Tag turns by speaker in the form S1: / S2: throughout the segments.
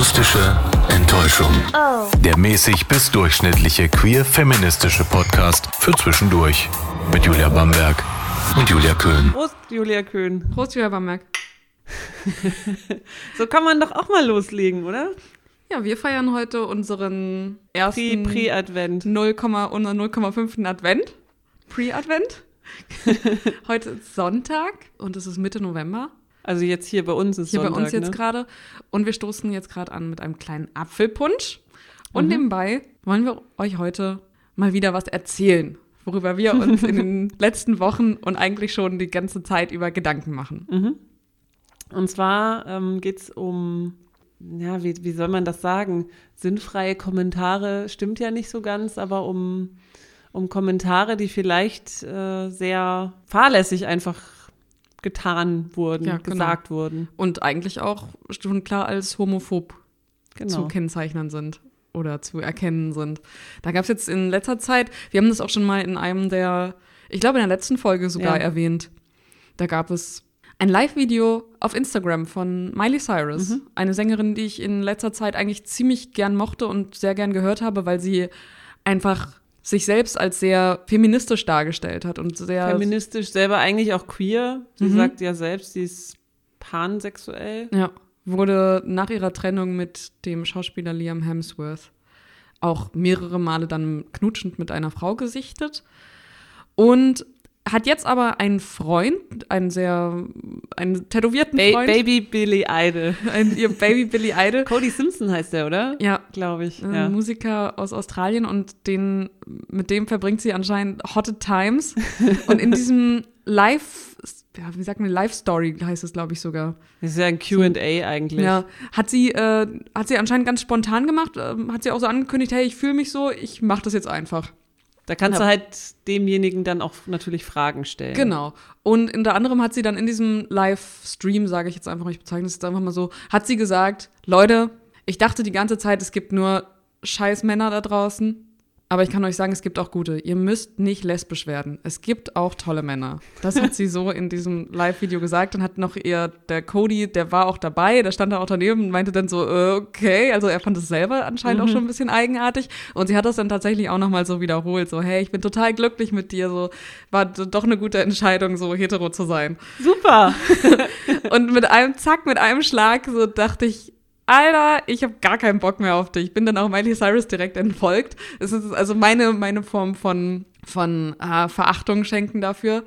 S1: Akustische Enttäuschung. Der mäßig bis durchschnittliche queer-feministische Podcast für zwischendurch. Mit Julia Bamberg und Julia Köhn.
S2: Prost, Julia Köhn.
S3: Prost, Julia Bamberg.
S2: So kann man doch auch mal loslegen, oder?
S3: Ja, wir feiern heute unseren ersten
S2: Pre-Advent.
S3: 0, unser 0,5. Advent. Pre-Advent. heute ist Sonntag und es ist Mitte November.
S2: Also jetzt hier bei uns ist
S3: Hier
S2: Sonntag,
S3: bei uns jetzt
S2: ne?
S3: gerade. Und wir stoßen jetzt gerade an mit einem kleinen Apfelpunsch. Und
S2: Mhm.
S3: nebenbei wollen wir euch heute mal wieder was erzählen, worüber wir uns in den letzten Wochen und eigentlich schon die ganze Zeit über Gedanken machen.
S2: Mhm. Und zwar ähm, geht es um, ja, wie, wie soll man das sagen? Sinnfreie Kommentare stimmt ja nicht so ganz, aber um, um Kommentare, die vielleicht äh, sehr fahrlässig einfach getan wurden,
S3: Ja, genau.
S2: gesagt wurden.
S3: Und eigentlich auch schon klar als homophob zu
S2: Genau.
S3: kennzeichnen sind oder zu erkennen sind. Da gab es jetzt in letzter Zeit, wir haben das auch schon mal in einem der, ich glaube in der letzten Folge sogar
S2: Ja.
S3: erwähnt, da gab es ein Live-Video auf Instagram von Miley Cyrus,
S2: Mhm.
S3: eine Sängerin, die ich in letzter Zeit eigentlich ziemlich gern mochte und sehr gern gehört habe, weil sie einfach sich selbst als sehr feministisch dargestellt hat und sehr
S2: Feministisch, selber eigentlich auch queer. Sie
S3: Mhm.
S2: sagt ja selbst, sie ist pansexuell.
S3: Ja, wurde nach ihrer Trennung mit dem Schauspieler Liam Hemsworth auch mehrere Male dann knutschend mit einer Frau gesichtet und hat jetzt aber einen Freund, einen sehr, einen tätowierten
S2: Ba
S3: Freund,
S2: Baby Billy Idol.
S3: einen, ihr Baby Billy Idol.
S2: Cody Simpson heißt der, oder?
S3: Ja,
S2: Glaube ich.
S3: ein
S2: Ja.
S3: Musiker aus Australien und den, mit dem verbringt sie anscheinend hotte Times. und in diesem Live, ja, wie sagt man, Live-Story heißt es, glaube ich, sogar.
S2: Das ist ja ein QA eigentlich.
S3: Ja, hat sie, äh, hat sie anscheinend ganz spontan gemacht, ähm, hat sie auch so angekündigt, hey, ich fühle mich so, ich mache das jetzt einfach.
S2: Da kannst du halt demjenigen dann auch natürlich Fragen stellen.
S3: Genau. Und unter anderem hat sie dann in diesem Livestream, sage ich jetzt einfach mal, ich bezeichne es jetzt einfach mal so, hat sie gesagt, Leute, ich dachte die ganze Zeit, es gibt nur scheiß Männer da draußen. Aber ich kann euch sagen, es gibt auch gute. Ihr müsst nicht lesbisch werden. Es gibt auch tolle Männer. Das hat sie so in diesem Live-Video gesagt. Dann hat noch ihr, der Cody, der war auch dabei, der stand da auch daneben und meinte dann so, okay. Also er fand es selber anscheinend auch schon ein bisschen eigenartig. Und sie hat das dann tatsächlich auch nochmal so wiederholt. So, hey, ich bin total glücklich mit dir. So, war doch eine gute Entscheidung, so hetero zu sein.
S2: Super.
S3: Und mit einem Zack, mit einem Schlag, so dachte ich, Alter, ich habe gar keinen Bock mehr auf dich. Ich bin dann auch Miley Cyrus direkt entfolgt. Es ist also meine, meine Form von, von äh, Verachtung schenken dafür.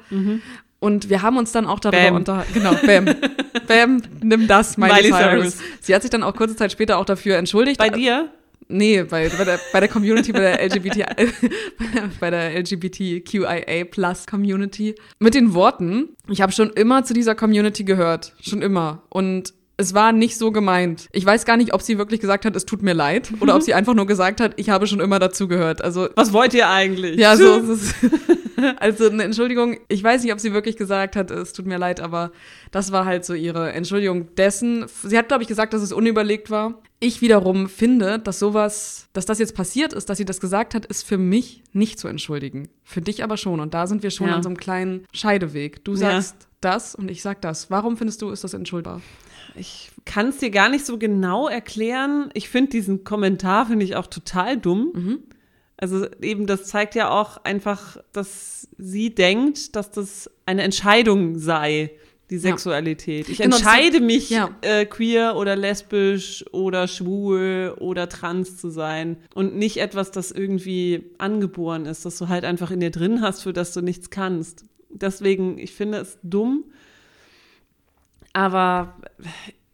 S3: Und wir haben uns dann auch darüber unterhalten. Genau, bam. bam, nimm das, Miley,
S2: Miley
S3: Cyrus.
S2: Cyrus.
S3: Sie hat sich dann auch kurze Zeit später auch dafür entschuldigt.
S2: Bei dir?
S3: Nee, bei, bei, der, bei der Community, bei der LGBT, bei der LGBTQIA Plus Community. Mit den Worten, ich habe schon immer zu dieser Community gehört. Schon immer. Und es war nicht so gemeint. Ich weiß gar nicht, ob sie wirklich gesagt hat, es tut mir leid, oder ob sie einfach nur gesagt hat, ich habe schon immer dazugehört. Also
S2: Was wollt ihr eigentlich?
S3: ja, so ist. Also eine Entschuldigung, ich weiß nicht, ob sie wirklich gesagt hat, es tut mir leid, aber das war halt so ihre Entschuldigung dessen. Sie hat, glaube ich, gesagt, dass es unüberlegt war. Ich wiederum finde, dass sowas, dass das jetzt passiert ist, dass sie das gesagt hat, ist für mich nicht zu entschuldigen. Für dich aber schon. Und da sind wir schon
S2: Ja.
S3: an so einem kleinen Scheideweg. Du
S2: Ja.
S3: sagst das und ich sag das. Warum findest du, ist das entschuldbar?
S2: Ich kann es dir gar nicht so genau erklären. Ich finde diesen Kommentar, finde ich auch total dumm.
S3: Mhm.
S2: Also eben, das zeigt ja auch einfach, dass sie denkt, dass das eine Entscheidung sei, die Sexualität. Ich
S3: Genau, das-
S2: entscheide mich,
S3: ja.
S2: äh, queer oder lesbisch oder schwul oder trans zu sein und nicht etwas, das irgendwie angeboren ist, das du halt einfach in dir drin hast, für das du nichts kannst. Deswegen, ich finde es dumm, aber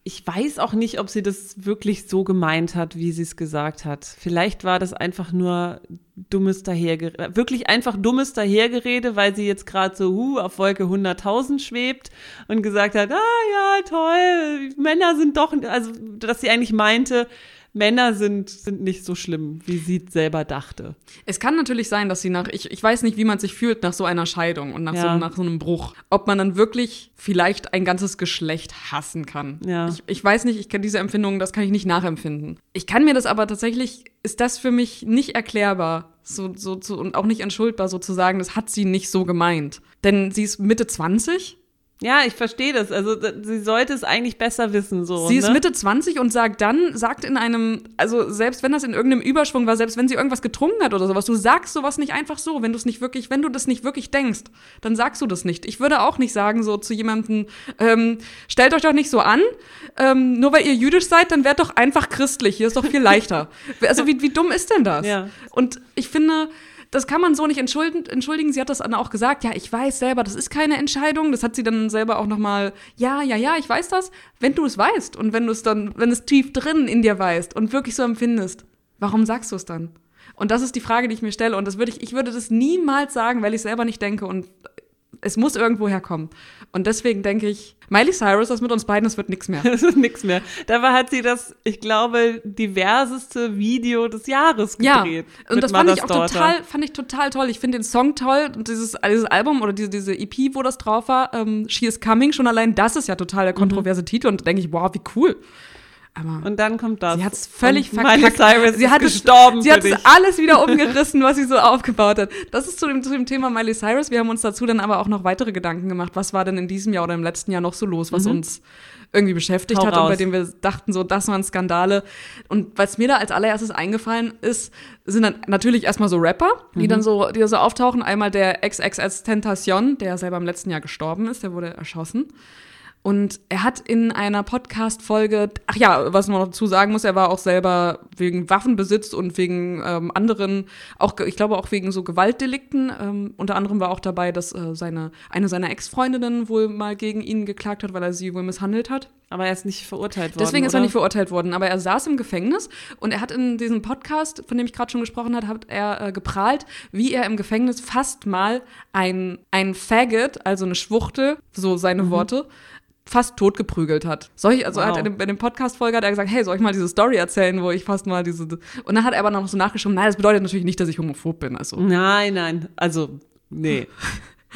S2: ich weiß auch nicht, ob sie das wirklich so gemeint hat, wie sie es gesagt hat. Vielleicht war das einfach nur dummes Dahergerede, wirklich einfach dummes Dahergerede, weil sie jetzt gerade so huh, auf Wolke 100.000 schwebt und gesagt hat, ah ja, toll, Männer sind doch, also dass sie eigentlich meinte, Männer sind, sind nicht so schlimm, wie sie selber dachte.
S3: Es kann natürlich sein, dass sie nach, ich, ich weiß nicht, wie man sich fühlt nach so einer Scheidung und nach,
S2: Ja.
S3: so, nach so einem Bruch. Ob man dann wirklich vielleicht ein ganzes Geschlecht hassen kann.
S2: Ja.
S3: Ich, ich weiß nicht, ich kann diese Empfindungen, das kann ich nicht nachempfinden. Ich kann mir das aber tatsächlich, ist das für mich nicht erklärbar. So, so, so, und auch nicht entschuldbar, so zu sagen, das hat sie nicht so gemeint. Denn sie ist Mitte 20
S2: Ja, ich verstehe das. Also sie sollte es eigentlich besser wissen. So,
S3: sie
S2: ne?
S3: ist Mitte 20 und sagt dann, sagt in einem, also selbst wenn das in irgendeinem Überschwung war, selbst wenn sie irgendwas getrunken hat oder sowas, du sagst sowas nicht einfach so, wenn du es nicht wirklich, wenn du das nicht wirklich denkst, dann sagst du das nicht. Ich würde auch nicht sagen so zu jemandem, ähm, stellt euch doch nicht so an, ähm, nur weil ihr jüdisch seid, dann werdet doch einfach christlich. Hier ist doch viel leichter. also wie, wie dumm ist denn das?
S2: Ja.
S3: Und ich finde, das kann man so nicht entschuldigen. Sie hat das dann auch gesagt, ja, ich weiß selber, das ist keine Entscheidung. Das hat sie dann selber auch nochmal, ja, ja, ja, ich weiß das. Wenn du es weißt und wenn du es dann, wenn es tief drin in dir weißt und wirklich so empfindest, warum sagst du es dann? Und das ist die Frage, die ich mir stelle. Und das würde ich, ich würde das niemals sagen, weil ich selber nicht denke. Und es muss irgendwo herkommen. Und deswegen denke ich, Miley Cyrus, das mit uns beiden, das wird nichts mehr.
S2: Das wird nichts mehr. Dabei hat sie das, ich glaube, diverseste Video des Jahres gedreht.
S3: Ja, und das fand ich auch total, fand ich total toll. Ich finde den Song toll und dieses, dieses Album oder diese, diese EP, wo das drauf war, ähm, She is Coming, schon allein das ist ja total der mhm. kontroverse mhm. Titel und da denke ich, wow, wie cool.
S2: Aber und dann kommt das.
S3: Sie hat es völlig
S2: verkackt. Cyrus sie hat gestorben.
S3: Sie hat es alles wieder umgerissen, was sie so aufgebaut hat. Das ist zu dem, zu dem Thema Miley Cyrus. Wir haben uns dazu dann aber auch noch weitere Gedanken gemacht. Was war denn in diesem Jahr oder im letzten Jahr noch so los, was mhm. uns irgendwie beschäftigt
S2: Hau
S3: hat
S2: raus.
S3: und bei dem wir dachten, so, das waren Skandale. Und was mir da als allererstes eingefallen ist, sind dann natürlich erstmal so Rapper, die mhm. dann so, die so auftauchen. Einmal der XXS Tentacion, der selber im letzten Jahr gestorben ist, der wurde erschossen. Und er hat in einer Podcast-Folge, ach ja, was man noch dazu sagen muss, er war auch selber wegen Waffenbesitz und wegen ähm, anderen, auch ich glaube auch wegen so Gewaltdelikten. Ähm, unter anderem war auch dabei, dass äh, seine eine seiner Ex-Freundinnen wohl mal gegen ihn geklagt hat, weil er sie wohl misshandelt hat.
S2: Aber er ist nicht verurteilt worden.
S3: Deswegen ist
S2: oder?
S3: er nicht verurteilt worden. Aber er saß im Gefängnis und er hat in diesem Podcast, von dem ich gerade schon gesprochen habe, hat er äh, geprahlt, wie er im Gefängnis fast mal ein, ein Faggot, also eine Schwuchtel, so seine mhm. Worte, fast totgeprügelt hat. Soll ich, also wow. hat er bei dem Podcast-Folge hat er gesagt, hey, soll ich mal diese Story erzählen, wo ich fast mal diese. Und dann hat er aber noch so nachgeschoben, nein, das bedeutet natürlich nicht, dass ich homophob bin. Also.
S2: Nein, nein. Also, nee.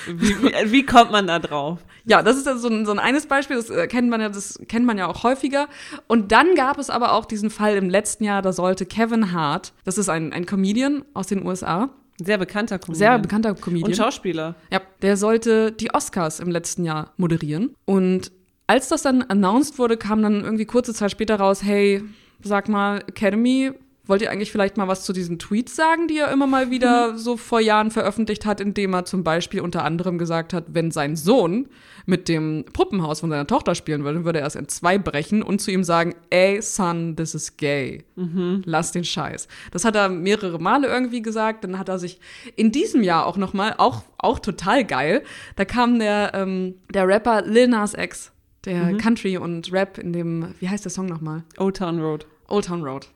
S2: Wie, wie, wie, kommt man da drauf?
S3: Ja, das ist so ein, so ein eines Beispiel, das äh, kennt man ja, das kennt man ja auch häufiger. Und dann gab es aber auch diesen Fall im letzten Jahr, da sollte Kevin Hart, das ist ein, ein Comedian aus den USA.
S2: Sehr bekannter Comedian.
S3: Sehr bekannter Comedian.
S2: Und Schauspieler.
S3: Ja, der sollte die Oscars im letzten Jahr moderieren. Und als das dann announced wurde, kam dann irgendwie kurze Zeit später raus, hey, sag mal, Academy, wollt ihr eigentlich vielleicht mal was zu diesen Tweets sagen, die er immer mal wieder mhm. so vor Jahren veröffentlicht hat, indem er zum Beispiel unter anderem gesagt hat, wenn sein Sohn mit dem Puppenhaus von seiner Tochter spielen würde, würde er es in zwei brechen und zu ihm sagen, ey, son, this is gay. Mhm. Lass den Scheiß. Das hat er mehrere Male irgendwie gesagt. Dann hat er sich in diesem Jahr auch noch mal, auch, auch total geil, da kam der, ähm, der Rapper Lil Nas X der mhm. Country und Rap in dem, wie heißt der Song nochmal?
S2: Old Town Road.
S3: Old Town Road,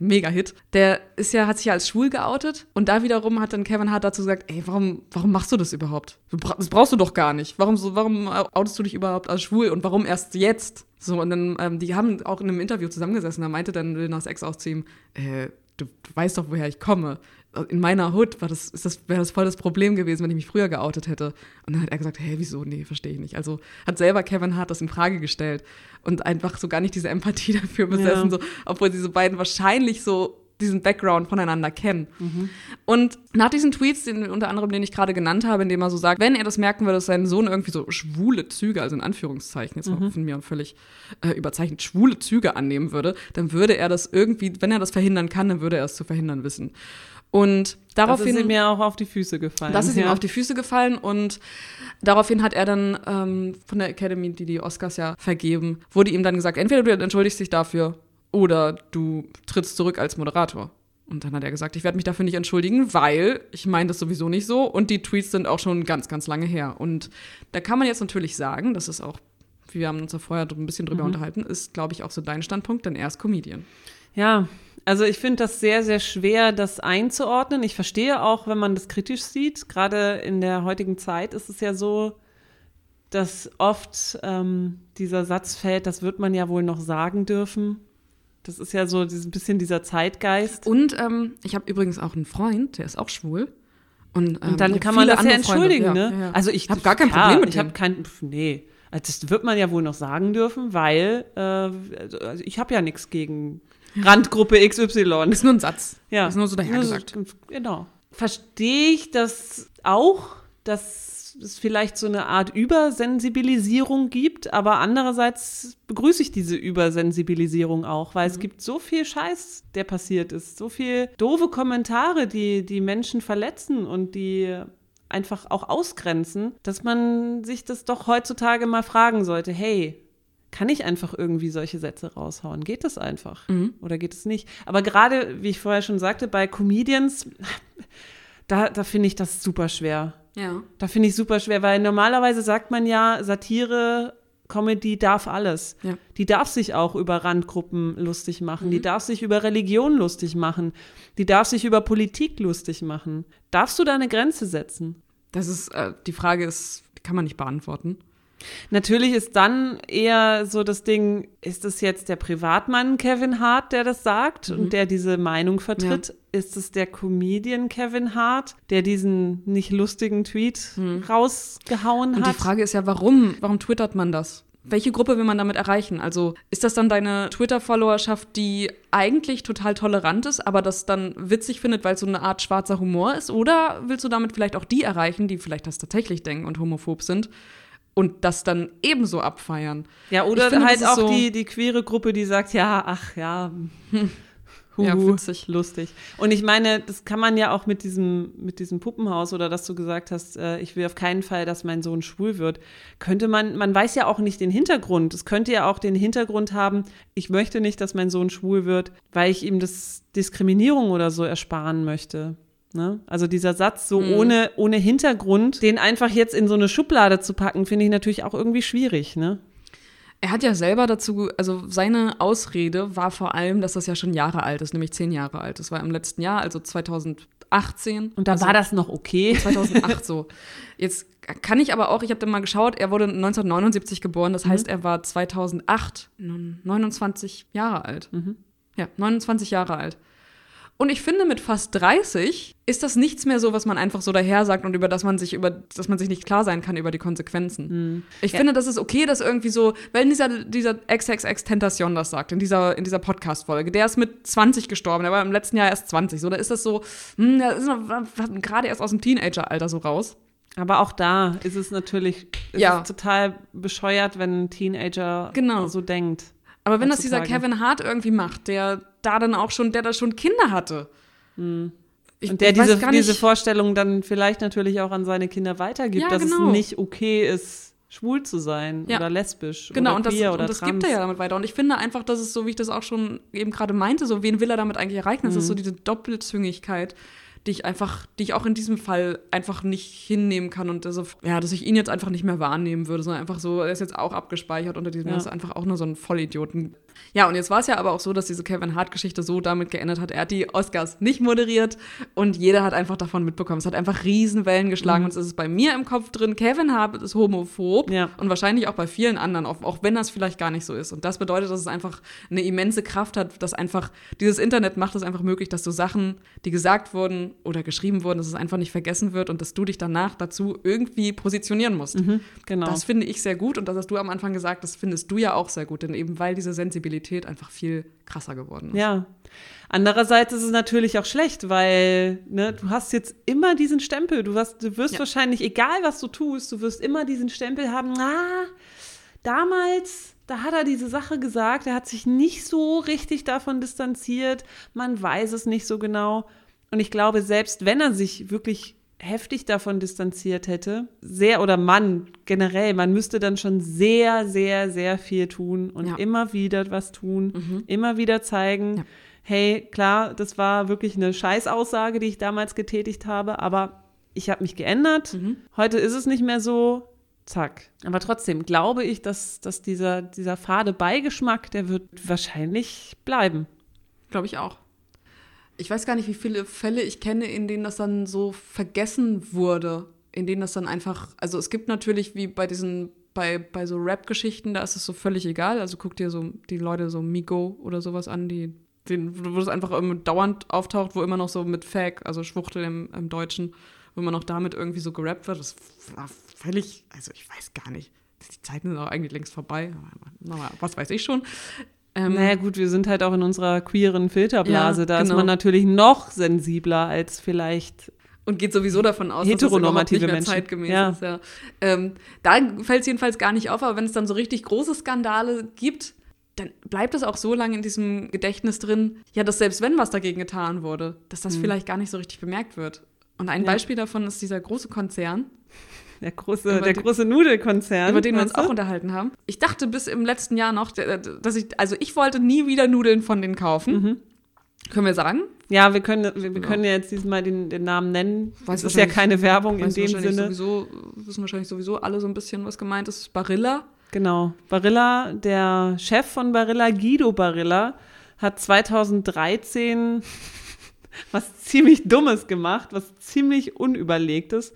S3: mega Hit. Der ist ja, hat sich ja als schwul geoutet und da wiederum hat dann Kevin Hart dazu gesagt, ey, warum, warum machst du das überhaupt? Das brauchst du doch gar nicht. Warum, so, warum outest du dich überhaupt als schwul und warum erst jetzt? So, und dann, ähm, die haben auch in einem Interview zusammengesessen, da meinte dann Lil Nas Ex auch zu ihm, äh, du, du weißt doch, woher ich komme in meiner Hood war das, ist das, wäre das voll das Problem gewesen, wenn ich mich früher geoutet hätte. Und dann hat er gesagt, hä, wieso? Nee, verstehe ich nicht. Also hat selber Kevin Hart das in Frage gestellt und einfach so gar nicht diese Empathie dafür besessen, ja. so, obwohl diese beiden wahrscheinlich so diesen Background voneinander kennen. Mhm. Und nach diesen Tweets, den, unter anderem den ich gerade genannt habe, in dem er so sagt, wenn er das merken würde, dass sein Sohn irgendwie so schwule Züge, also in Anführungszeichen, jetzt mhm. von mir völlig äh, überzeichnet, schwule Züge annehmen würde, dann würde er das irgendwie, wenn er das verhindern kann, dann würde er es zu verhindern wissen. Und daraufhin. Das
S2: ist ihm ja auch auf die Füße gefallen.
S3: Das ist ja. ihm auf die Füße gefallen und daraufhin hat er dann ähm, von der Academy, die die Oscars ja vergeben, wurde ihm dann gesagt, entweder du entschuldigst dich dafür oder du trittst zurück als Moderator. Und dann hat er gesagt, ich werde mich dafür nicht entschuldigen, weil ich meine das sowieso nicht so und die Tweets sind auch schon ganz, ganz lange her. Und da kann man jetzt natürlich sagen, das ist auch, wir haben uns ja vorher ein bisschen drüber mhm. unterhalten, ist, glaube ich, auch so dein Standpunkt, denn er ist Comedian.
S2: Ja, also ich finde das sehr, sehr schwer, das einzuordnen. Ich verstehe auch, wenn man das kritisch sieht. Gerade in der heutigen Zeit ist es ja so, dass oft ähm, dieser Satz fällt, das wird man ja wohl noch sagen dürfen. Das ist ja so ein bisschen dieser Zeitgeist.
S3: Und ähm, ich habe übrigens auch einen Freund, der ist auch schwul. Und,
S2: ähm, und dann kann man das ja entschuldigen, Freunde. ne? Ja, ja.
S3: Also ich habe gar kein ja, Problem mit
S2: Ich habe kein, nee, das wird man ja wohl noch sagen dürfen, weil äh, also ich habe ja nichts gegen Randgruppe XY.
S3: Ist nur ein Satz.
S2: Ja.
S3: Ist nur so dahergesagt.
S2: Genau. Verstehe ich das auch, dass es vielleicht so eine Art Übersensibilisierung gibt, aber andererseits begrüße ich diese Übersensibilisierung auch, weil mhm. es gibt so viel Scheiß, der passiert ist, so viel doofe Kommentare, die die Menschen verletzen und die einfach auch ausgrenzen, dass man sich das doch heutzutage mal fragen sollte, hey, kann ich einfach irgendwie solche Sätze raushauen? Geht das einfach? Mhm. Oder geht es nicht? Aber gerade, wie ich vorher schon sagte, bei Comedians, da, da finde ich das super schwer.
S3: Ja.
S2: Da finde ich super schwer, weil normalerweise sagt man ja, Satire, Comedy darf alles. Ja. Die darf sich auch über Randgruppen lustig machen. Mhm. Die darf sich über Religion lustig machen. Die darf sich über Politik lustig machen. Darfst du da eine Grenze setzen?
S3: Das ist, äh, die Frage ist, kann man nicht beantworten.
S2: Natürlich ist dann eher so das Ding, ist es jetzt der Privatmann Kevin Hart, der das sagt mhm. und der diese Meinung vertritt? Ja. Ist es der Comedian Kevin Hart, der diesen nicht lustigen Tweet mhm. rausgehauen
S3: und
S2: hat?
S3: Die Frage ist ja, warum? Warum twittert man das? Welche Gruppe will man damit erreichen? Also ist das dann deine Twitter-Followerschaft, die eigentlich total tolerant ist, aber das dann witzig findet, weil es so eine Art schwarzer Humor ist? Oder willst du damit vielleicht auch die erreichen, die vielleicht das tatsächlich denken und homophob sind? Und das dann ebenso abfeiern.
S2: Ja, oder finde, halt auch so die, die queere Gruppe, die sagt, ja, ach ja. Huhu, ja, witzig. lustig. Und ich meine, das kann man ja auch mit diesem, mit diesem Puppenhaus oder dass du gesagt hast, äh, ich will auf keinen Fall, dass mein Sohn schwul wird. Könnte man, man weiß ja auch nicht den Hintergrund. Es könnte ja auch den Hintergrund haben, ich möchte nicht, dass mein Sohn schwul wird, weil ich ihm das Diskriminierung oder so ersparen möchte. Ne? Also dieser Satz so mhm. ohne, ohne Hintergrund, den einfach jetzt in so eine Schublade zu packen, finde ich natürlich auch irgendwie schwierig. Ne?
S3: Er hat ja selber dazu, also seine Ausrede war vor allem, dass das ja schon Jahre alt ist, nämlich zehn Jahre alt. Das war im letzten Jahr, also 2018.
S2: Und da
S3: also
S2: war das noch okay.
S3: 2008 so. Jetzt kann ich aber auch, ich habe dann mal geschaut, er wurde 1979 geboren, das mhm. heißt, er war 2008 29 Jahre alt. Mhm. Ja, 29 Jahre alt. Und ich finde, mit fast 30 ist das nichts mehr so, was man einfach so daher sagt und über das man sich über, dass man sich nicht klar sein kann über die Konsequenzen. Hm. Ich ja. finde, das ist okay, dass irgendwie so, weil dieser, dieser XXX Tentation das sagt, in dieser, in dieser Podcast-Folge, der ist mit 20 gestorben, der war im letzten Jahr erst 20, so, da ist das so, hm, der ist gerade erst aus dem Teenager-Alter so raus.
S2: Aber auch da ist es natürlich ist ja. es total bescheuert, wenn ein Teenager
S3: genau.
S2: so denkt.
S3: Aber wenn das dieser Kevin Hart irgendwie macht, der da dann auch schon, der da schon Kinder hatte.
S2: Mhm. Ich, und der diese, diese Vorstellung dann vielleicht natürlich auch an seine Kinder weitergibt, ja, dass genau. es nicht okay ist, schwul zu sein ja. oder lesbisch
S3: genau,
S2: oder und das,
S3: oder und das gibt er ja damit weiter. Und ich finde einfach, dass es so, wie ich das auch schon eben gerade meinte, so wen will er damit eigentlich erreichen? Das mhm. ist so diese Doppelzüngigkeit die ich einfach, die ich auch in diesem Fall einfach nicht hinnehmen kann und also, ja, dass ich ihn jetzt einfach nicht mehr wahrnehmen würde, sondern einfach so, er ist jetzt auch abgespeichert unter diesem, ja. ist einfach auch nur so ein Vollidioten. Ja, und jetzt war es ja aber auch so, dass diese Kevin Hart-Geschichte so damit geendet hat, er hat die Oscars nicht moderiert und jeder hat einfach davon mitbekommen. Es hat einfach Riesenwellen geschlagen mhm. und es ist bei mir im Kopf drin, Kevin Hart ist homophob ja. und wahrscheinlich auch bei vielen anderen, auch, auch wenn das vielleicht gar nicht so ist. Und das bedeutet, dass es einfach eine immense Kraft hat, dass einfach dieses Internet macht es einfach möglich, dass du Sachen, die gesagt wurden, oder geschrieben wurden, dass es einfach nicht vergessen wird und dass du dich danach dazu irgendwie positionieren musst. Mhm, genau. Das finde ich sehr gut und das hast du am Anfang gesagt, das findest du ja auch sehr gut, denn eben weil diese Sensibilität einfach viel krasser geworden ist.
S2: Ja. Andererseits ist es natürlich auch schlecht, weil ne, du hast jetzt immer diesen Stempel. Du, hast, du wirst ja. wahrscheinlich, egal was du tust, du wirst immer diesen Stempel haben, ah, damals da hat er diese Sache gesagt, er hat sich nicht so richtig davon distanziert, man weiß es nicht so genau. Und ich glaube, selbst wenn er sich wirklich heftig davon distanziert hätte, sehr oder Mann generell, man müsste dann schon sehr, sehr, sehr viel tun und ja. immer wieder was tun, mhm. immer wieder zeigen, ja. hey, klar, das war wirklich eine Scheißaussage, die ich damals getätigt habe, aber ich habe mich geändert. Mhm. Heute ist es nicht mehr so. Zack. Aber trotzdem glaube ich, dass, dass dieser, dieser fade Beigeschmack, der wird wahrscheinlich bleiben.
S3: Glaube ich auch ich weiß gar nicht, wie viele Fälle ich kenne, in denen das dann so vergessen wurde. In denen das dann einfach, also es gibt natürlich wie bei diesen, bei, bei so Rap-Geschichten, da ist es so völlig egal. Also guck dir so die Leute so Migo oder sowas an, die, den, wo das einfach dauernd auftaucht, wo immer noch so mit Fag, also Schwuchtel im, im Deutschen, wo immer noch damit irgendwie so gerappt wird. Das war völlig, also ich weiß gar nicht. Die Zeiten sind auch eigentlich längst vorbei. Was weiß ich schon.
S2: Ähm, naja, gut, wir sind halt auch in unserer queeren Filterblase. Ja, da genau. ist man natürlich noch sensibler als vielleicht
S3: und geht sowieso davon aus,
S2: Heteronormative
S3: dass es
S2: Menschen.
S3: zeitgemäß
S2: Ja.
S3: ist. Ja. Ähm, da fällt es jedenfalls gar nicht auf, aber wenn es dann so richtig große Skandale gibt, dann bleibt es auch so lange in diesem Gedächtnis drin, ja, dass selbst wenn was dagegen getan wurde, dass das vielleicht gar nicht so richtig bemerkt wird. Und ein
S2: Mhm. Ja.
S3: Beispiel davon ist dieser große Konzern,
S2: Der große,
S3: Über
S2: der
S3: die-
S2: große Nudelkonzern.
S3: über den wir uns auch unterhalten haben. Ich dachte bis im letzten Jahr noch, dass ich, also ich wollte nie wieder Nudeln von denen kaufen.
S2: Mhm.
S3: Können wir sagen?
S2: Ja, wir können, wir, wir können ja jetzt diesmal den, den Namen nennen.
S3: Weiß
S2: das ist ja keine Werbung in dem Sinne.
S3: Sowieso, wissen wahrscheinlich sowieso alle so ein bisschen, was gemeint ist. Barilla.
S2: Genau. Barilla, der Chef von Barilla, Guido Barilla, hat 2013 was ziemlich Dummes gemacht, was ziemlich Unüberlegtes.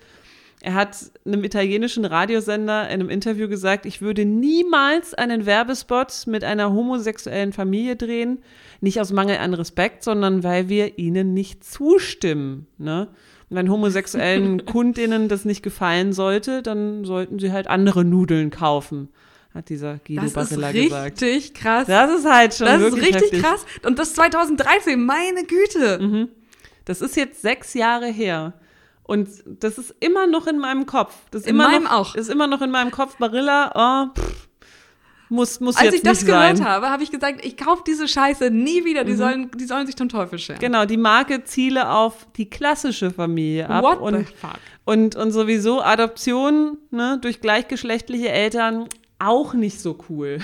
S2: Er hat einem italienischen Radiosender in einem Interview gesagt, ich würde niemals einen Werbespot mit einer homosexuellen Familie drehen, nicht aus Mangel an Respekt, sondern weil wir ihnen nicht zustimmen. Ne? Und wenn homosexuellen Kundinnen das nicht gefallen sollte, dann sollten sie halt andere Nudeln kaufen, hat dieser Guido
S3: Das ist
S2: Barilla
S3: richtig
S2: gesagt.
S3: krass.
S2: Das ist halt schon
S3: Das ist
S2: wirklich
S3: richtig
S2: heftig.
S3: krass. Und das 2013, meine Güte.
S2: Mhm. Das ist jetzt sechs Jahre her. Und das ist immer noch in meinem Kopf. Das ist
S3: In
S2: immer
S3: meinem
S2: noch,
S3: auch.
S2: Ist immer noch in meinem Kopf. Barilla, oh, pff, muss, muss
S3: Als ich das gehört
S2: sein.
S3: habe, habe ich gesagt, ich kaufe diese Scheiße nie wieder. Die, sollen, die sollen sich zum Teufel scheren.
S2: Genau, die Marke ziele auf die klassische Familie ab.
S3: What
S2: und,
S3: the fuck?
S2: und, und sowieso Adoption ne, durch gleichgeschlechtliche Eltern auch nicht so cool.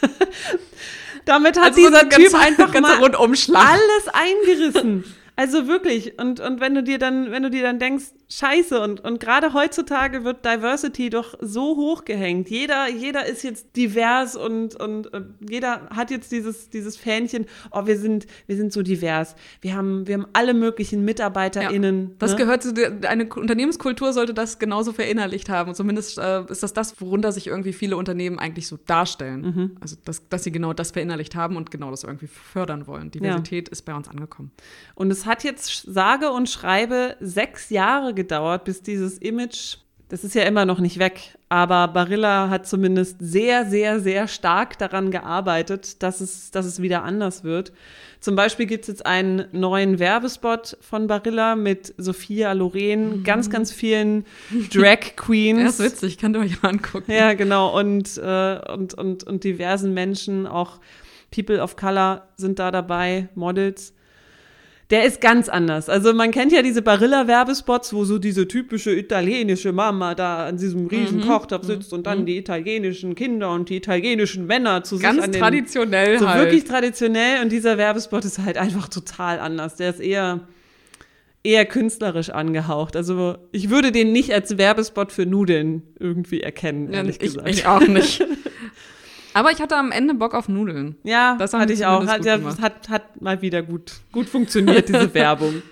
S2: Damit hat
S3: Also so
S2: dieser
S3: ein
S2: Typ einfach mal alles eingerissen. Also wirklich. Und, und wenn du dir dann, wenn du dir dann denkst, scheiße, und, und gerade heutzutage wird Diversity doch so hochgehängt. Jeder, jeder ist jetzt divers und, und, und jeder hat jetzt dieses, dieses Fähnchen, oh, wir sind, wir sind so divers. Wir haben, wir haben alle möglichen MitarbeiterInnen.
S3: Das
S2: ne?
S3: gehört zu der, eine Unternehmenskultur sollte das genauso verinnerlicht haben. Und zumindest äh, ist das das, worunter sich irgendwie viele Unternehmen eigentlich so darstellen.
S2: Mhm.
S3: Also, dass, dass sie genau das verinnerlicht haben und genau das irgendwie fördern wollen. Diversität ist bei uns angekommen.
S2: Und es hat jetzt sage und schreibe sechs Jahre gedauert, bis dieses Image, das ist ja immer noch nicht weg, aber Barilla hat zumindest sehr, sehr, sehr stark daran gearbeitet, dass es, dass es wieder anders wird. Zum Beispiel gibt es jetzt einen neuen Werbespot von Barilla mit Sophia Loren, ganz, ganz vielen Drag Queens.
S3: Ja, ist witzig, könnt ihr euch mal angucken.
S2: Ja, genau. Und, äh, und, und, und diversen Menschen, auch People of Color sind da dabei, Models. Der ist ganz anders. Also man kennt ja diese Barilla-Werbespots, wo so diese typische italienische Mama da an diesem riesen
S3: Mhm.
S2: Kochtopf sitzt und dann die italienischen Kinder und die italienischen Männer zu sich
S3: Ganz
S2: an den
S3: traditionell
S2: so
S3: halt.
S2: wirklich traditionell und dieser Werbespot ist halt einfach total anders. Der ist eher eher künstlerisch angehaucht. Also ich würde den nicht als Werbespot für Nudeln irgendwie erkennen,
S3: Ja,
S2: ehrlich
S3: ich,
S2: gesagt.
S3: ich auch nicht. Aber ich hatte am Ende Bock auf Nudeln.
S2: ja,
S3: Das
S2: hatte ich auch. Hat, ja, hat, hat mal wieder gut, gut funktioniert, diese Werbung.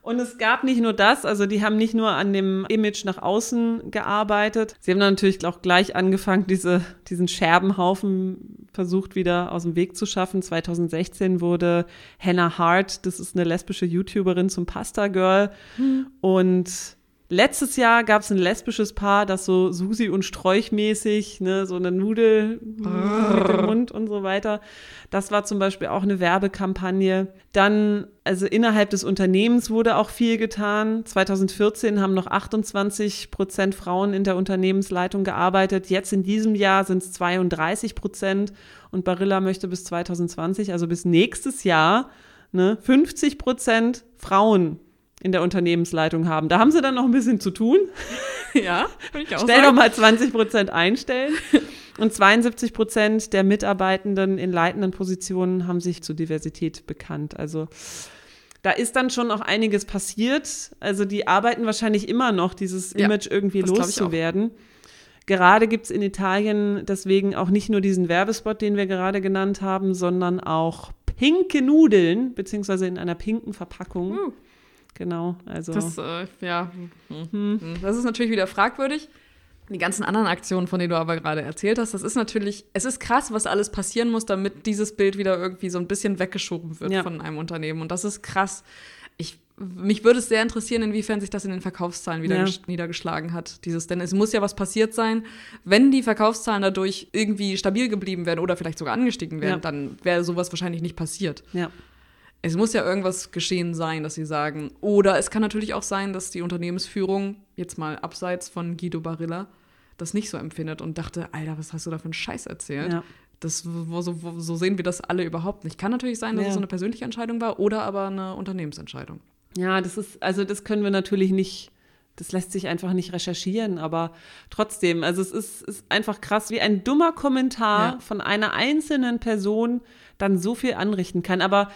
S2: Und es gab nicht nur das, also die haben nicht nur an dem Image nach außen gearbeitet. Sie haben dann natürlich auch gleich angefangen, diese, diesen Scherbenhaufen versucht wieder aus dem Weg zu schaffen. 2016 wurde Hannah Hart, das ist eine lesbische YouTuberin, zum Pasta Girl. Und letztes Jahr gab es ein lesbisches Paar, das so Susi und Sträuch mäßig, ne, so eine Nudel mit dem Mund und so weiter. Das war zum Beispiel auch eine Werbekampagne. Dann, also innerhalb des Unternehmens wurde auch viel getan. 2014 haben noch 28 Prozent Frauen in der Unternehmensleitung gearbeitet. Jetzt in diesem Jahr sind es 32 Prozent. Und Barilla möchte bis 2020, also bis nächstes Jahr, ne, 50 Prozent Frauen in der Unternehmensleitung haben. Da haben sie dann noch ein bisschen zu tun.
S3: Ja, würde ich auch
S2: Stell doch mal 20 Prozent einstellen. Und 72 Prozent der Mitarbeitenden in leitenden Positionen haben sich zur Diversität bekannt. Also da ist dann schon auch einiges passiert. Also die arbeiten wahrscheinlich immer noch, dieses
S3: Ja,
S2: Image irgendwie
S3: ich auch.
S2: loszuwerden. Gerade gibt es in Italien deswegen auch nicht nur diesen Werbespot, den wir gerade genannt haben, sondern auch pinke Nudeln, beziehungsweise in einer pinken Verpackung.
S3: Uh.
S2: Genau, also.
S3: Das, äh, ja. hm. Das ist natürlich wieder fragwürdig. Die ganzen anderen Aktionen, von denen du aber gerade erzählt hast, das ist natürlich, es ist krass, was alles passieren muss, damit dieses Bild wieder irgendwie so ein bisschen weggeschoben wird
S2: Ja.
S3: von einem Unternehmen. Und das ist krass. Ich, mich würde es sehr interessieren, inwiefern sich das in den Verkaufszahlen wieder
S2: Ja.
S3: gesch- niedergeschlagen hat. Dieses, denn es muss ja was passiert sein. Wenn die Verkaufszahlen dadurch irgendwie stabil geblieben wären oder vielleicht sogar angestiegen wären,
S2: Ja.
S3: dann wäre sowas wahrscheinlich nicht passiert.
S2: ja.
S3: Es muss ja irgendwas geschehen sein, dass sie sagen. Oder es kann natürlich auch sein, dass die Unternehmensführung, jetzt mal abseits von Guido Barilla, das nicht so empfindet und dachte, Alter, was hast du da für einen Scheiß erzählt? Ja. Das, wo, so, wo, so, sehen wir das alle überhaupt nicht. Kann natürlich sein, dass ja. es so eine persönliche Entscheidung war oder aber eine Unternehmensentscheidung.
S2: Ja, das ist, also das können wir natürlich nicht, das lässt sich einfach nicht recherchieren, aber trotzdem, also es ist, ist einfach krass, wie ein dummer Kommentar ja. von einer einzelnen Person dann so viel anrichten kann. Aber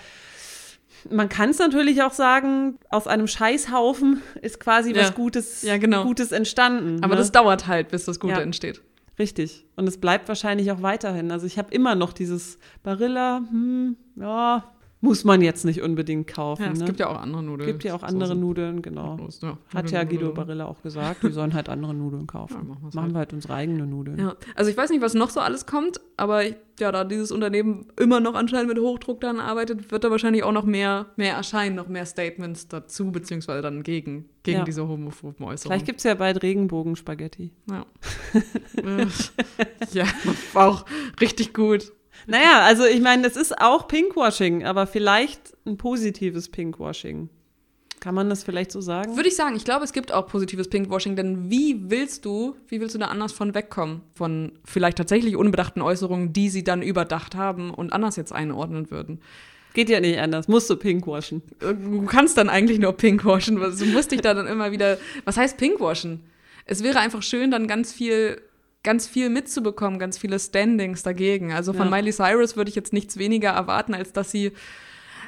S2: man kann es natürlich auch sagen, aus einem Scheißhaufen ist quasi ja. was Gutes, ja, genau. Gutes entstanden.
S3: Aber ne? das dauert halt, bis das Gute ja. entsteht.
S2: Richtig. Und es bleibt wahrscheinlich auch weiterhin. Also ich habe immer noch dieses Barilla, hm, ja, muss man jetzt nicht unbedingt kaufen. Ja,
S3: es
S2: ne?
S3: gibt ja auch andere Nudeln.
S2: Es gibt ja auch andere so Nudeln, genau. Ja, Hat ja Guido Barilla auch gesagt, wir sollen halt andere Nudeln kaufen. Ja, machen, machen halt. wir halt unsere eigenen Nudeln.
S3: Ja. Also ich weiß nicht, was noch so alles kommt, aber ja, da dieses Unternehmen immer noch anscheinend mit Hochdruck dann arbeitet, wird da wahrscheinlich auch noch mehr, mehr erscheinen, noch mehr Statements dazu, beziehungsweise dann gegen, gegen ja. diese homophoben Äußerungen.
S2: Vielleicht gibt es ja bald Regenbogen-Spaghetti.
S3: Ja. ja, war auch richtig gut.
S2: Naja, also ich meine, es ist auch Pinkwashing, aber vielleicht ein positives Pinkwashing. Kann man das vielleicht so sagen?
S3: Würde ich sagen. Ich glaube, es gibt auch positives Pinkwashing, denn wie willst du, wie willst du da anders von wegkommen? Von vielleicht tatsächlich unbedachten Äußerungen, die sie dann überdacht haben und anders jetzt einordnen würden.
S2: Geht ja nicht anders. Musst du pinkwashen.
S3: Du kannst dann eigentlich nur pinkwashen. Du musst dich da dann immer wieder. Was heißt pinkwashen? Es wäre einfach schön, dann ganz viel ganz viel mitzubekommen, ganz viele Standings dagegen. Also von ja. Miley Cyrus würde ich jetzt nichts weniger erwarten, als dass sie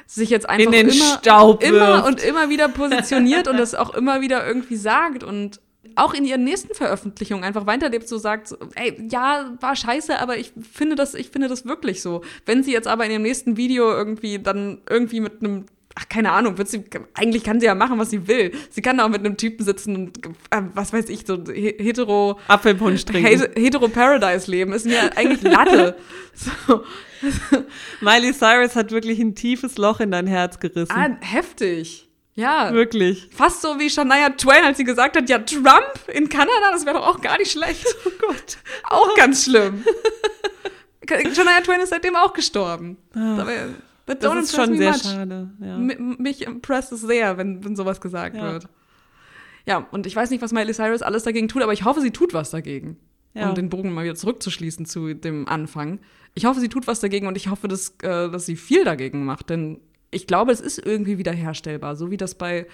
S3: sich jetzt einfach
S2: immer,
S3: Staub immer und immer wieder positioniert und das auch immer wieder irgendwie sagt und auch in ihren nächsten Veröffentlichungen einfach weiterlebt, so sagt, ey, ja, war scheiße, aber ich finde das, ich finde das wirklich so. Wenn sie jetzt aber in ihrem nächsten Video irgendwie dann irgendwie mit einem ach, keine Ahnung, wird sie, eigentlich kann sie ja machen, was sie will. Sie kann auch mit einem Typen sitzen und, äh, was weiß ich, so hetero.
S2: Apfelpunsch trinken.
S3: Hetero Paradise leben, ist mir eigentlich Latte. so.
S2: Miley Cyrus hat wirklich ein tiefes Loch in dein Herz gerissen.
S3: Ah, heftig. Ja.
S2: Wirklich.
S3: Fast so wie Shania Twain, als sie gesagt hat, ja, Trump in Kanada, das wäre doch auch gar nicht schlecht. Oh Gott. Auch ganz schlimm. Shania Twain ist seitdem auch gestorben. Ah.
S2: But das ist schon sehr much. schade. Ja.
S3: Mich impresst es sehr, wenn, wenn sowas gesagt ja. wird. Ja, und ich weiß nicht, was Miley Cyrus alles dagegen tut, aber ich hoffe, sie tut was dagegen. Ja. Um den Bogen mal wieder zurückzuschließen zu dem Anfang. Ich hoffe, sie tut was dagegen und ich hoffe, dass, äh, dass sie viel dagegen macht, denn ich glaube, es ist irgendwie wiederherstellbar, so wie das bei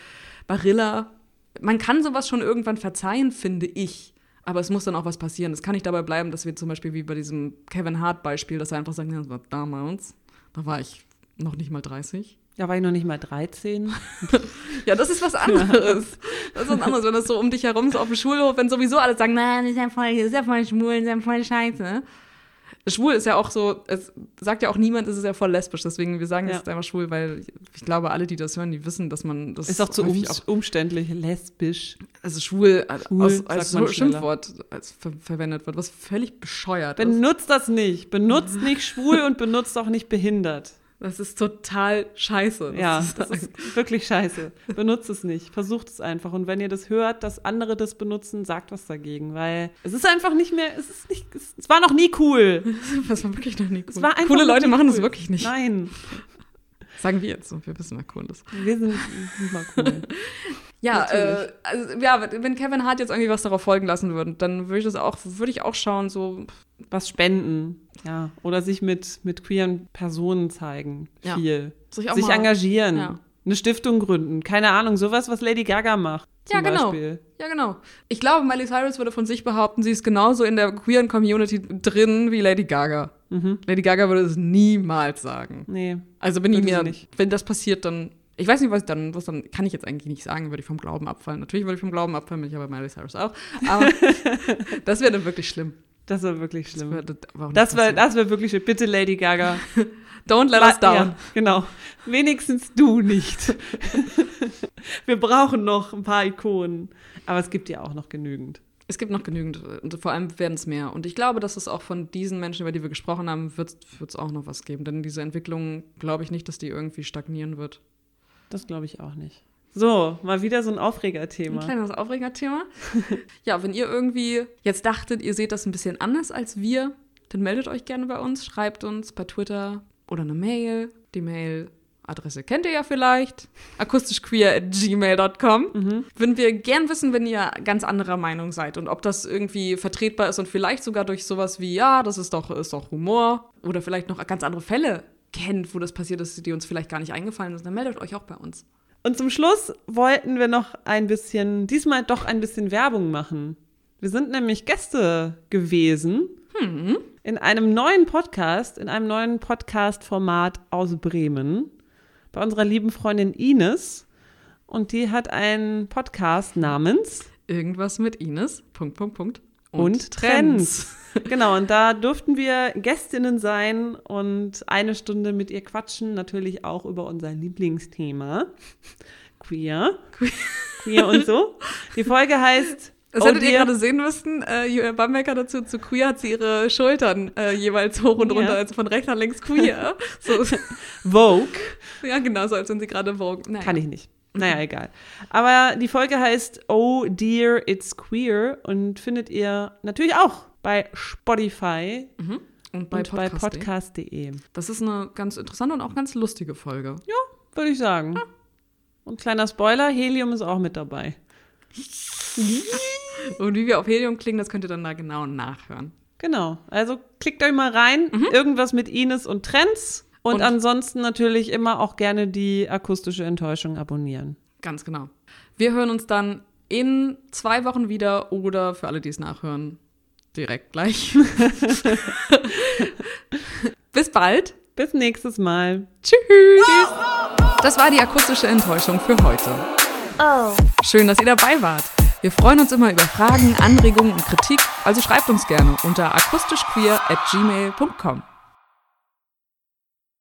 S3: Barilla. Man kann sowas schon irgendwann verzeihen, finde ich. Aber es muss dann auch was passieren. Es kann nicht dabei bleiben, dass wir zum Beispiel wie bei diesem Kevin Hart-Beispiel, dass er einfach sagt, das war damals, da war ich noch nicht mal 30.
S2: Da war ich noch nicht mal 13.
S3: ja, das ist was anderes. Das ist was anderes, wenn das so um dich herum so auf dem Schulhof, wenn sowieso alle sagen, nein, ist ja voll, ist ja voll schwul, ist ja voll scheiße. Schwul ist ja auch so, es sagt ja auch niemand, es ist ja voll lesbisch. Deswegen, wir sagen ja. es einfach schwul, weil ich glaube, alle, die das hören, die wissen, dass man das.
S2: Ist auch zu um, auch, umständlich, lesbisch.
S3: Also schwul, schwul aus, als so Schimpfwort als ver verwendet wird, was völlig bescheuert
S2: Benutzt ist. Benutzt das nicht. Benutzt nicht schwul und benutzt auch nicht behindert.
S3: Das ist total scheiße.
S2: Ja, das ist wirklich scheiße. Benutzt es nicht. Versucht es einfach. Und wenn ihr das hört, dass andere das benutzen, sagt was dagegen. Weil es ist einfach nicht mehr, es ist nicht, es, war noch nie cool.
S3: Das war wirklich noch nie cool.
S2: Es
S3: Coole Leute machen cool. das wirklich nicht.
S2: Nein.
S3: Sagen wir jetzt. Wir wissen, wer cool ist.
S2: Wir sind nicht mal cool.
S3: Ja, äh, also, ja, wenn Kevin Hart jetzt irgendwie was darauf folgen lassen würde, dann würde ich das auch, würde ich auch schauen, so
S2: was spenden, ja, oder sich mit mit queeren Personen zeigen, viel, ja. sich, sich engagieren, ja. eine Stiftung gründen, keine Ahnung, sowas, was Lady Gaga macht.
S3: Ja, genau.
S2: Beispiel.
S3: Ja, genau. Ich glaube, Miley Cyrus würde von sich behaupten, sie ist genauso in der queeren Community drin wie Lady Gaga. Mhm. Lady Gaga würde es niemals sagen.
S2: Nee.
S3: Also wenn ich mir, wenn das passiert, dann ich weiß nicht, was dann, was dann kann ich jetzt eigentlich nicht sagen, würde ich vom Glauben abfallen. Natürlich würde ich vom Glauben abfallen, bin ich aber Miley Cyrus auch. Aber das wäre dann wirklich schlimm.
S2: Das wäre wirklich schlimm. Das wäre das wär wirklich schlimm. Bitte, Lady Gaga.
S3: Don't let us down.
S2: Ja, genau. Wenigstens du nicht. Wir brauchen noch ein paar Ikonen. Aber es gibt ja auch noch genügend.
S3: Es gibt noch genügend und vor allem werden es mehr. Und ich glaube, dass es auch von diesen Menschen, über die wir gesprochen haben, wird es auch noch was geben. Denn diese Entwicklung glaube ich nicht, dass die irgendwie stagnieren wird.
S2: Das glaube ich auch nicht. So, mal wieder so ein Aufregerthema.
S3: Ein kleines Aufregerthema. ja, wenn ihr irgendwie jetzt dachtet, ihr seht das ein bisschen anders als wir, dann meldet euch gerne bei uns, schreibt uns bei Twitter oder eine Mail. Die Mail Adresse kennt ihr ja vielleicht, akustischqueer at gmail.com. Mhm. Würden wir gern wissen, wenn ihr ganz anderer Meinung seid und ob das irgendwie vertretbar ist und vielleicht sogar durch sowas wie, ja, das ist doch, ist doch Humor oder vielleicht noch ganz andere Fälle kennt, wo das passiert ist, die uns vielleicht gar nicht eingefallen sind, dann meldet euch auch bei uns.
S2: Und zum Schluss wollten wir noch ein bisschen, diesmal doch ein bisschen Werbung machen. Wir sind nämlich Gäste gewesen hm. in einem neuen Podcast, in einem neuen Podcast-Format aus Bremen bei unserer lieben Freundin Ines. Und die hat einen Podcast namens
S3: Irgendwas mit Ines, Punkt, Punkt, Punkt.
S2: Und, und Trends. Trends. genau, und da durften wir Gästinnen sein und eine Stunde mit ihr quatschen, natürlich auch über unser Lieblingsthema. Queer. Queer, Queer und so. Die Folge heißt
S3: das oh hättet ihr gerade sehen müssen. Äh, Julia Bambecker dazu zu queer hat sie ihre Schultern äh, jeweils hoch und runter, also von rechts nach links queer.
S2: so. Vogue.
S3: Ja, genau, so als wenn sie gerade Vogue.
S2: Naja. Kann ich nicht. Naja, egal. Aber die Folge heißt Oh Dear, It's Queer und findet ihr natürlich auch bei Spotify mhm. und bei podcast.de. Podcast
S3: das ist eine ganz interessante und auch ganz lustige Folge.
S2: Ja, würde ich sagen. Ja. Und kleiner Spoiler, Helium ist auch mit dabei.
S3: Und wie wir auf Helium klingen, das könnt ihr dann da genau nachhören.
S2: Genau. Also klickt euch mal rein. Mhm. Irgendwas mit Ines und Trends. Und, und, ansonsten natürlich immer auch gerne die akustische Enttäuschung abonnieren.
S3: Ganz genau. Wir hören uns dann in zwei Wochen wieder oder für alle, die es nachhören, direkt gleich. Bis bald.
S2: Bis nächstes Mal.
S3: Tschüss. Das war die akustische Enttäuschung für heute. Oh. Schön, dass ihr dabei wart. Wir freuen uns immer über Fragen, Anregungen und Kritik, also schreibt uns gerne unter akustischqueer at gmail.com.